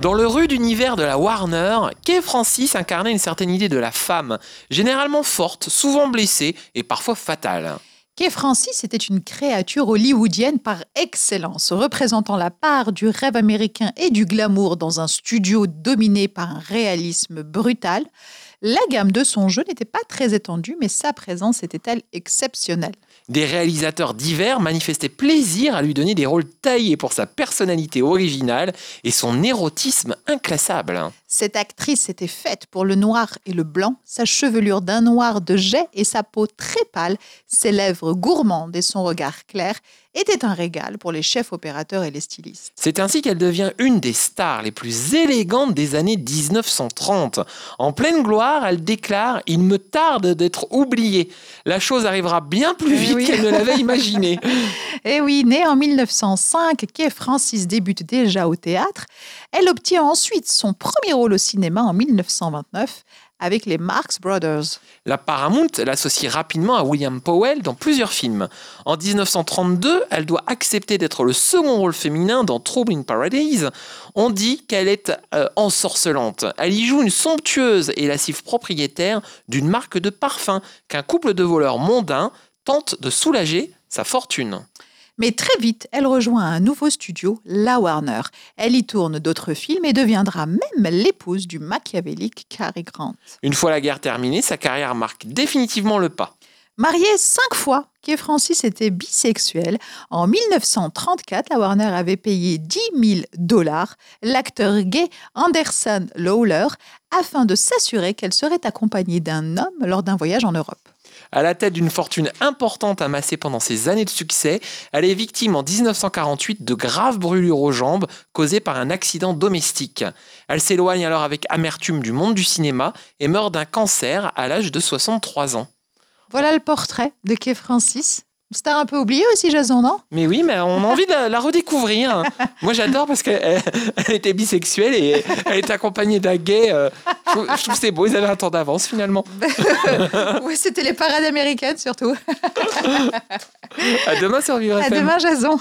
Dans le rude univers de la Warner, Kay Francis incarnait une certaine idée de la femme, généralement forte, souvent blessée et parfois fatale? Kay Francis était une créature hollywoodienne par excellence, représentant la part du rêve américain et du glamour dans un studio dominé par un réalisme brutal. La gamme de son jeu n'était pas très étendue, mais sa présence était-elle exceptionnelle? Des réalisateurs divers manifestaient plaisir à lui donner des rôles taillés pour sa personnalité originale et son érotisme inclassable. Cette actrice était faite pour le noir et le blanc, sa chevelure d'un noir de jet et sa peau très pâle, ses lèvres gourmandes et son regard clair étaient un régal pour les chefs opérateurs et les stylistes. C'est ainsi qu'elle devient une des stars les plus élégantes des années 1930. En pleine gloire, elle déclare Il me tarde d'être oubliée. La chose arrivera bien plus Eh vite oui. qu'elle ne l'avait imaginé. Et oui, née en 1905, Kay Francis débute déjà au théâtre. Elle obtient ensuite son premier rôle au cinéma en 1929 avec les Marx Brothers. La Paramount l'associe rapidement à William Powell dans plusieurs films. En 1932, elle doit accepter d'être le second rôle féminin dans Trouble in Paradise. On dit qu'elle est euh, ensorcelante. Elle y joue une somptueuse et lascive propriétaire d'une marque de parfum qu'un couple de voleurs mondains tente de soulager sa fortune. Mais très vite, elle rejoint un nouveau studio, la Warner. Elle y tourne d'autres films et deviendra même l'épouse du machiavélique Cary Grant. Une fois la guerre terminée, sa carrière marque définitivement le pas. Mariée cinq fois, Kay Francis était bisexuelle. En 1934, la Warner avait payé 10 000 dollars l'acteur gay Anderson Lawler afin de s'assurer qu'elle serait accompagnée d'un homme lors d'un voyage en Europe. À la tête d'une fortune importante amassée pendant ses années de succès, elle est victime en 1948 de graves brûlures aux jambes causées par un accident domestique. Elle s'éloigne alors avec amertume du monde du cinéma et meurt d'un cancer à l'âge de 63 ans. Voilà le portrait de Kay Francis. Star un peu oublié aussi, Jason, non? Mais oui, mais on a envie de la, la redécouvrir. Moi, j'adore parce qu'elle elle était bisexuelle et elle était accompagnée d'un gay. euh, je trouve- je trouve que c'est beau, ils avaient un temps d'avance finalement. Oui, c'était les parades américaines surtout. À demain sur Vivre À FM. demain, Jason.